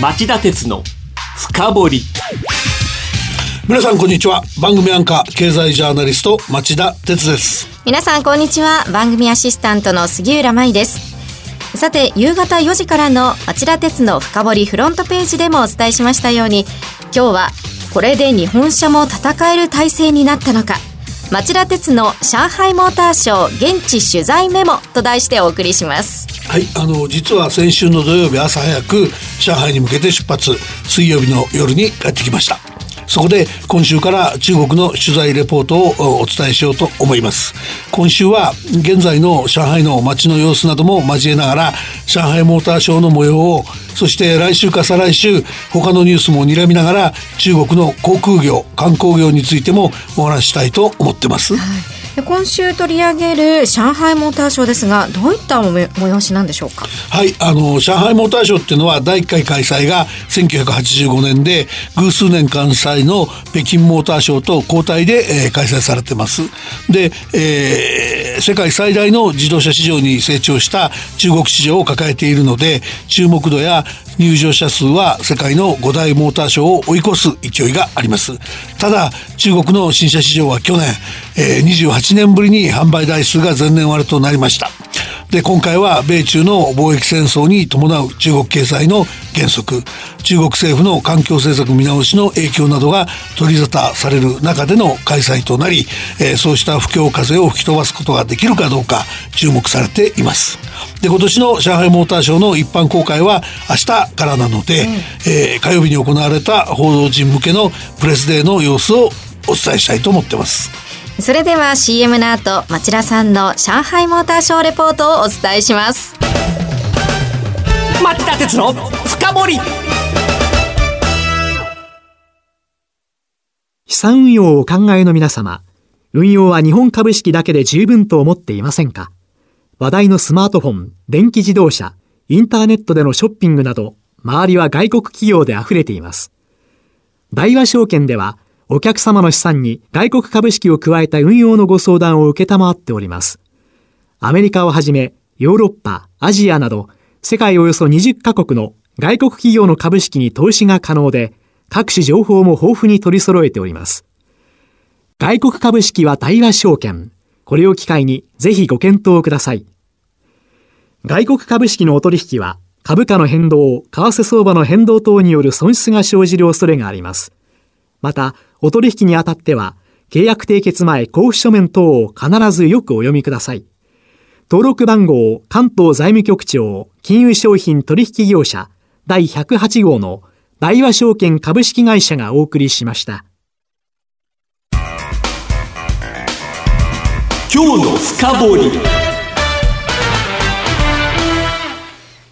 町田鉄の深掘り。皆さんこんにちは。番組アンカー経済ジャーナリスト町田鉄です。皆さんこんにちは。番組アシスタントの杉浦舞です。さて夕方4時からの町田鉄の深掘りフロントページでもお伝えしましたように今日はこれで日本車も戦える体制になったのか町田鉄の上海モーターショー現地取材メモと題してお送りします。はいあの実は先週の土曜日朝早く上海に向けて出発水曜日の夜に帰ってきました。そこで今週から中国の取材レポートをお伝えしようと思います。今週は現在の上海の街の様子なども交えながら上海モーターショーの模様をそして来週か再来週他のニュースも睨みながら中国の航空業観光業についてもお話したいと思ってます、はい。今週取り上げる上海モーターショーですがどういった催しなんでしょうか？はいあの上海モーターショーっていうのは第1回開催が1985年で偶数年間催の北京モーターショーと交代で、えー、開催されてます。で、えー、世界最大の自動車市場に成長した中国市場を抱えているので注目度や入場者数は世界の5大モーターショーを追い越す勢いがあります。ただ中国の新車市場は去年、えー、28年ぶりに販売台数が前年割れとなりました。で今回は米中の貿易戦争に伴う中国経済の原則中国政府の環境政策見直しの影響などが取り沙汰される中での開催となり、えー、そうした不況風を吹き飛ばすことができるかどうか注目されています。で今年の上海モーターショーの一般公開は明日からなので、うん、えー、火曜日に行われた報道陣向けのプレスデーの様子をお伝えしたいと思ってますそれでは CM の後町田さんの上海モーターショーレポートをお伝えします。町田鉄の深掘り。資産運用をお考えの皆様運用は日本株式だけで十分と思っていませんか？話題のスマートフォン、電気自動車、インターネットでのショッピングなど、周りは外国企業で溢れています。大和証券では、お客様の資産に外国株式を加えた運用のご相談を受けたまわっております。アメリカをはじめ、ヨーロッパ、アジアなど、世界およそ20カ国の外国企業の株式に投資が可能で、各種情報も豊富に取り揃えております。外国株式は大和証券。これを機会にぜひご検討ください。外国株式のお取引は株価の変動、為替相場の変動等による損失が生じる恐れがあります。また、お取引にあたっては、契約締結前交付書面等を必ずよくお読みください。登録番号関東財務局長金融商品取引業者第108号の大和証券株式会社がお送りしました。今日の深掘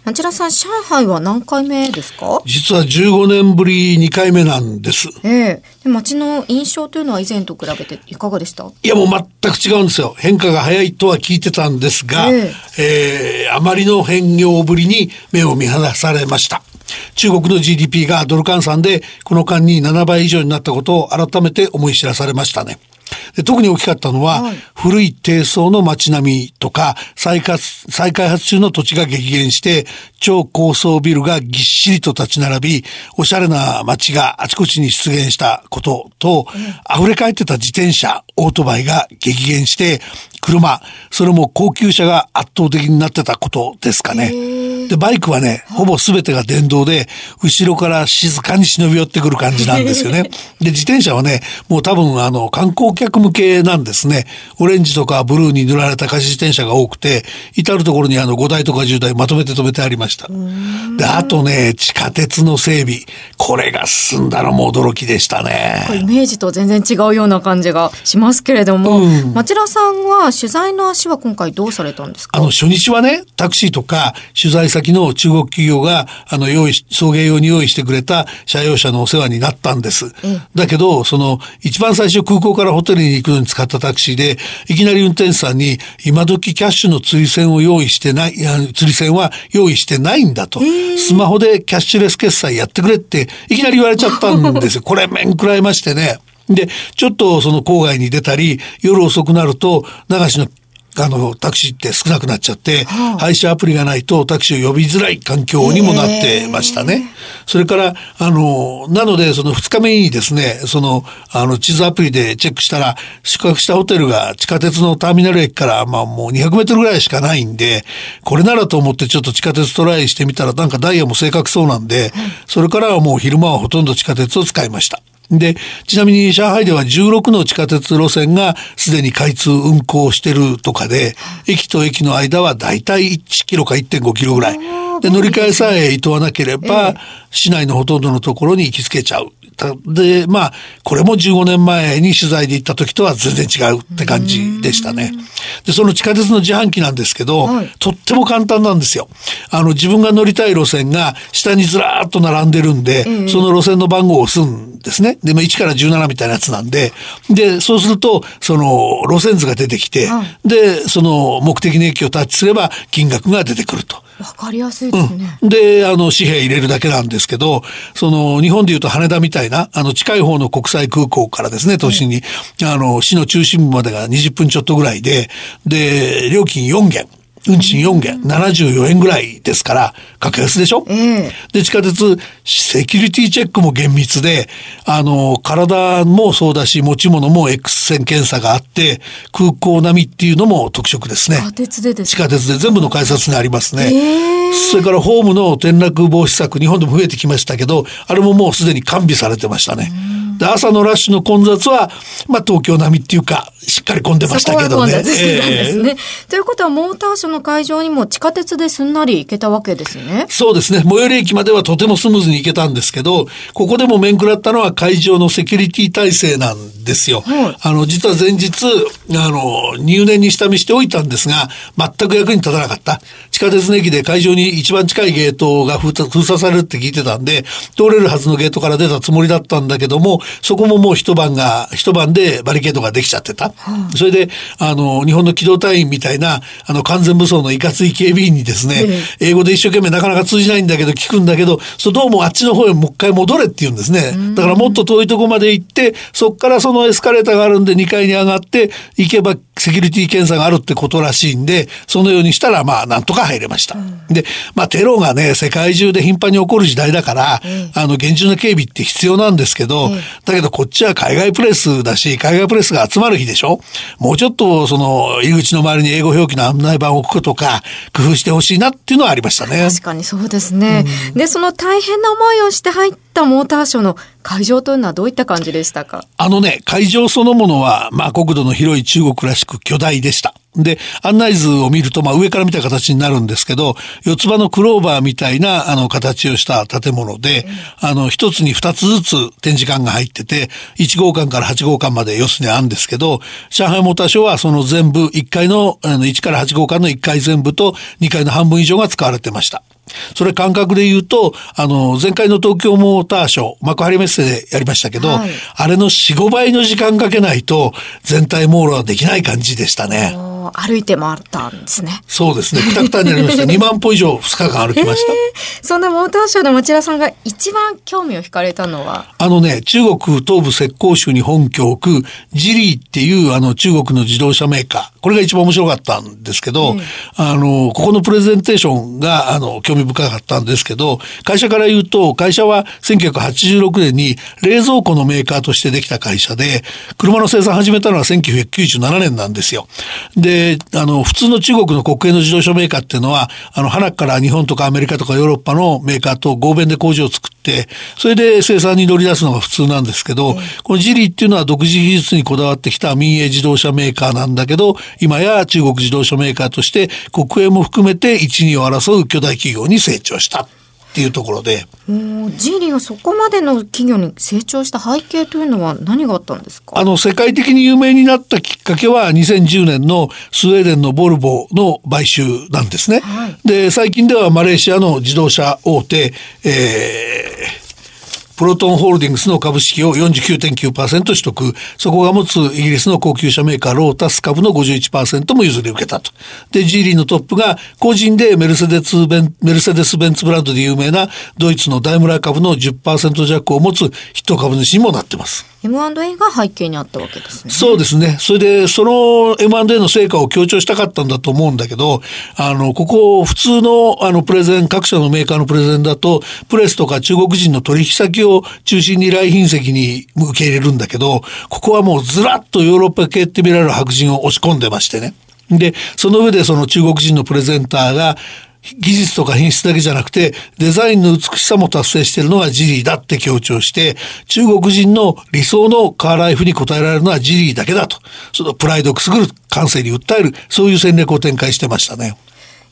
町田さん、上海は何回目ですか？実は15年ぶり2回目なんです。ええ街の印象というのは以前と比べていかがでした？いやもう全く違うんですよ。変化が早いとは聞いてたんですが、えええー、あまりの変容ぶりに目を見放されました。中国の GDP がドル換算でこの間に7倍以上になったことを改めて思い知らされましたね。で特に大きかったのは、はい、古い低層の街並みとか再開再開発中の土地が激減して超高層ビルがぎっしりと立ち並びおしゃれな街があちこちに出現したことと、うん、溢れ返ってた自転車オートバイが激減して車それも高級車が圧倒的になってたことですかね。で、バイクはね、ほぼ全てが電動で、後ろから静かに忍び寄ってくる感じなんですよね。で、自転車はね、もう多分あの、観光客向けなんですね。オレンジとかブルーに塗られた貸し自転車が多くて、至るところにあの、5台とか10台まとめて止めてありました。で、あとね、地下鉄の整備。これが進んだのも驚きでしたね。イメージと全然違うような感じがしますけれども、うん、町田さんは取材の足は今回どうされたんですか？あの、初日はね、タクシーとか取材先の中国企業が、あの、用意送迎用に用意してくれた車用車のお世話になったんです。だけど、その、一番最初空港からホテルに行くのに使ったタクシーで、いきなり運転手さんに、今時キャッシュの釣り線を用意してない、いや釣り線は用意してないんだと。スマホでキャッシュレス決済やってくれって、いきなり言われちゃったんですよ。これ面食らいましてね。で、ちょっとその郊外に出たり、夜遅くなると、流しのあの、タクシーって少なくなっちゃって、配車アプリがないとタクシーを呼びづらい環境にもなってましたね。それから、あの、なので、その2日目にですね、その、あの、地図アプリでチェックしたら、宿泊したホテルが地下鉄のターミナル駅から、まあもう200メートルぐらいしかないんで、これならと思ってちょっと地下鉄トライしてみたら、なんかダイヤも正確そうなんで、それからはもう昼間はほとんど地下鉄を使いました。で、ちなみに上海では16の地下鉄路線がすでに開通運行してるとかで、駅と駅の間はだいたい1キロか1.5キロぐらい。で、乗り換えさえ厭わなければ、市内のほとんどのところに行きつけちゃう。たで、まあ、これも15年前に取材で行った時とは全然違うって感じでしたね。で、その地下鉄の自販機なんですけど、とっても簡単なんですよ。あの、自分が乗りたい路線が下にずらーっと並んでるんで、その路線の番号を押すんですね。で、まあ、1から17みたいなやつなんで、で、そうすると、その、路線図が出てきて、で、その目的の駅をタッチすれば金額が出てくると。わかりやすいですね。で、あの、紙幣入れるだけなんですけど、その、日本でいうと羽田みたいな、あの、近い方の国際空港からですね、都心に、あの、市の中心部までが20分ちょっとぐらいで、で、料金4元。運賃4元、74円ぐらいですから、格安でしょ、ええで、地下鉄、セキュリティチェックも厳密で、あの、体もそうだし、持ち物も X 線検査があって、空港並みっていうのも特色ですね。地下鉄でですか？地下鉄で全部の改札にありますね。へーそれからホームの転落防止策、日本でも増えてきましたけど、あれももうすでに完備されてましたね。で、朝のラッシュの混雑は、まあ東京並みっていうか、しっかり混んでましたけどね。ね。ええということは、モーターショーの会場にも地下鉄ですんなり行けたわけですね。そうですね。最寄り駅まではとてもスムーズに行けたんですけど、ここでも面食らったのは会場のセキュリティ体制なんですよ。はいあの、実は前日、あの、入念に下見しておいたんですが、全く役に立たなかった。地下鉄の駅で会場に一番近いゲートが封鎖されるって聞いてたんで、通れるはずのゲートから出たつもりだったんだけども、そこももう一晩が、一晩でバリケードができちゃってた。それで、あの、日本の機動隊員みたいな、あの、完全武装のいかつい警備員にですね、英語で一生懸命なかなか通じないんだけど聞くんだけど、そうどうもあっちの方へもう一回戻れって言うんですね。だからもっと遠いとこまで行って、そっからそのエスカレーターがあるんで2階に上がって、行けばセキュリティ検査があるってことらしいんで、そのようにしたらまあなんとか入れました。で、まあテロがね、世界中で頻繁に起こる時代だから、あの厳重な警備って必要なんですけど、だけどこっちは海外プレスだし、海外プレスが集まる日でしょ？もうちょっとその入り口の周りに英語表記の案内板を置くとか、工夫してほしいなっていうのはありましたね。確かにそうですね。で、その大変な思いをして入ったモーターショーの会場というのはどういった感じでしたか？あのね、会場そのものは、まあ国土の広い中国らしく巨大でした。で、案内図を見ると、まあ上から見た形になるんですけど、四つ葉のクローバーみたいな、あの、形をした建物で、あの、一つに二つずつ展示館が入ってて、1号館から8号館まで要するにあるんですけど、上海モーターショーはその全部、1階の、あの、1から8号館の1階全部と2階の半分以上が使われてました。それ感覚で言うと、あの、前回の東京モーターショー、幕張メッセでやりましたけど、はいあれの4、5倍の時間かけないと、全体網羅はできない感じでしたね。歩いて回ったんですね。そうですね。くたくたになりました。2万歩以上2日間歩きました。そんなモーターショーで町田さんが一番興味を惹かれたのは、あのね、中国東部浙江州に本拠を置くジリーっていうあの中国の自動車メーカー。これが一番面白かったんですけど、あの、ここのプレゼンテーションがあの興味深かったんですけど、会社から言うと、会社は1986年に冷蔵庫のメーカーとしてできた会社で、車の生産始めたのは1997年なんですよ。で、あの、普通の中国の国営の自動車メーカーっていうのは、あの、花から日本とかアメリカとかヨーロッパのメーカーと合弁で工場を作って、それで生産に乗り出すのが普通なんですけど、このジリーっていうのは独自技術にこだわってきた民営自動車メーカーなんだけど、今や中国自動車メーカーとして国営も含めて一二を争う巨大企業に成長したっていうところで、ジーリーがそこまでの企業に成長した背景というのは何があったんですか？あの、世界的に有名になったきっかけは2010年のスウェーデンのボルボの買収なんですね。で、最近ではマレーシアの自動車大手、えープロトンホールディングスの株式を49.9%取得。そこが持つイギリスの高級車メーカーロータス株の51%も譲り受けたと。で、ジーリーのトップが個人でメルセデスベンメルセデス・ベンツブランドで有名なドイツのダイムラー株の10%弱を持つヒット株主にもなってます。M&A が背景にあったわけですね。そうですね。それで、その M&A の成果を強調したかったんだと思うんだけど、あの、ここ、普通の、あの、プレゼン、各社のメーカーのプレゼンだと、プレスとか中国人の取引先を中心に来賓席に受け入れるんだけど、ここはもうずらっとヨーロッパ系って見られる白人を押し込んでましてね。で、その上でその中国人のプレゼンターが、技術とか品質だけじゃなくて、デザインの美しさも達成しているのはジリーだって強調して、中国人の理想のカーライフに応えられるのはジリーだけだと、そのプライドをくすぐる感性に訴える、そういう戦略を展開してましたね。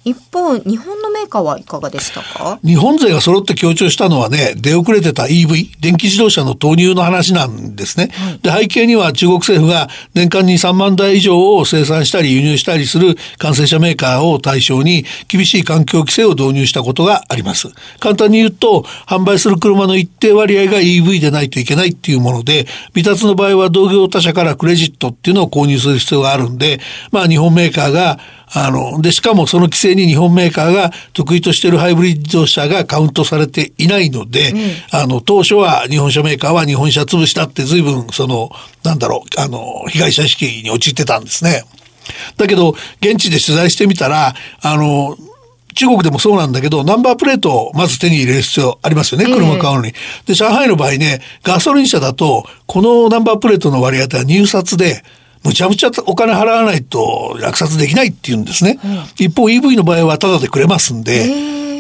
一方、日本のメーカーはいかがでしたか？日本勢が揃って強調したのはね、出遅れてた EV、電気自動車の投入の話なんですね。はい、で、背景には中国政府が年間に3万台以上を生産したり輸入したりする完成車メーカーを対象に厳しい環境規制を導入したことがあります。簡単に言うと、販売する車の一定割合が EV でないといけないっていうもので、未達の場合は同業他社からクレジットっていうのを購入する必要があるんで、まあ日本メーカーがあの、で、しかもその規制に日本メーカーが得意としているハイブリッド車がカウントされていないので、うん、あの、当初は日本車メーカーは日本車潰したって随分、その、なんだろう、あの、被害者意識に陥ってたんですね。だけど、現地で取材してみたら、あの、中国でもそうなんだけど、ナンバープレートをまず手に入れる必要ありますよね、車買うのに。で、上海の場合ね、ガソリン車だと、このナンバープレートの割合は入札で、むちゃむちゃお金払わないと落札できないっていうんですね。うん、一方 EV の場合はタダでくれますんで、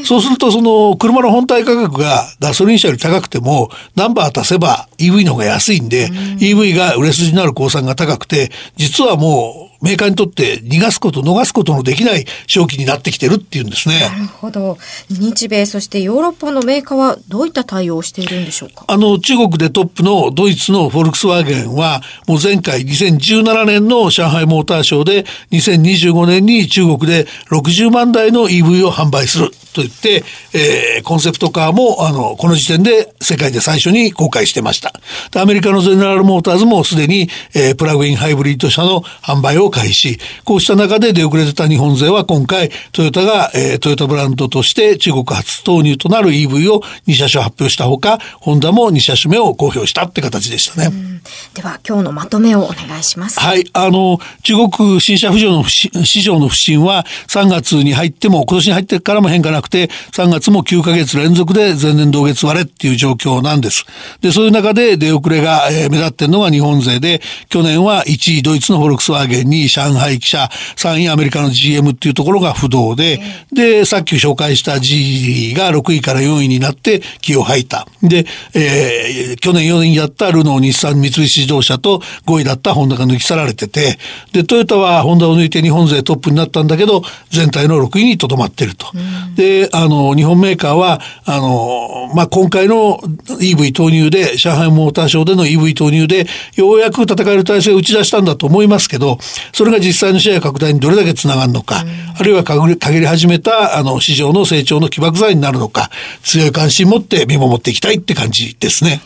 そうするとその車の本体価格がガソリン車より高くてもナンバー足せば EV の方が安いんで、うん、EV が売れ筋になる公算が高くて、実はもうメーカーにとって逃がすこと、逃すことのできない正気になってきてるっていうんですね。なるほど。日米、そしてヨーロッパのメーカーはどういった対応をしているんでしょうか？あの、中国でトップのドイツのフォルクスワーゲンは、もう前回2017年の上海モーターショーで2025年に中国で60万台の EV を販売すると言って、えー、コンセプトカーも、あの、この時点で世界で最初に公開してました。アメリカのゼネラルモーターズもすでに、えー、プラグインハイブリッド車の販売を開始。こうした中で出遅れてた日本勢は今回、トヨタが、えー、トヨタブランドとして中国初投入となる EV を2車種発表したほか、ホンダも2車種目を公表したって形でしたね。では、今日のまとめをお願いします。はい。あの、中国新車浮上の市場の不振は3月に入っても、今年に入ってからも変化なくて、3月も9ヶ月連続で前年同月割れっていう状況なんです。で、そういう中で出遅れが、えー、目立ってるのが日本勢で、去年は1位ドイツのフォルクスワーゲン、2位上海汽車、3位アメリカの GM っていうところが不動で、で、さっき紹介した G が6位から4位になって気を吐いた。で、えー、去年4位だったルノー、日産、三菱自動車と5位だったホンダが抜き去られてて、で、トヨタはホンダを抜いて日本勢トップになったんだけど、全体の6位にとどまってると。で、あの、日本メーカーは、あの、まあ、今回の EV 投入で、上海モーターショーでの EV 投入で、ようやく戦える体制を打ち出したんだと思いますけど、それが実際のシェア拡大にどれだけつながるのか、あるいは限り始めた、あの、市場の成長の起爆剤になるのか、強い関心を持って見守っていきたいって感じですね。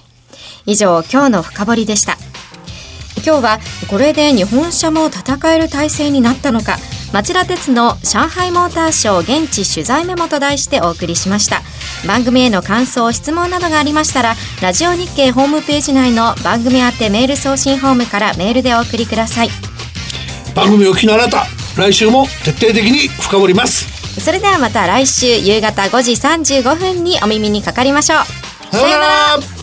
以上、今日の深掘りでした。今日はこれで日本車も戦える体制になったのか町田鉄の上海モーターショー現地取材メモと題してお送りしました。番組への感想質問などがありましたらラジオ日経ホームページ内の番組宛てメール送信ホームからメールでお送りください。番組を聞きのあなた来週も徹底的に深掘ります。それではまた来週夕方5時35分にお耳にかかりましょう。さようなら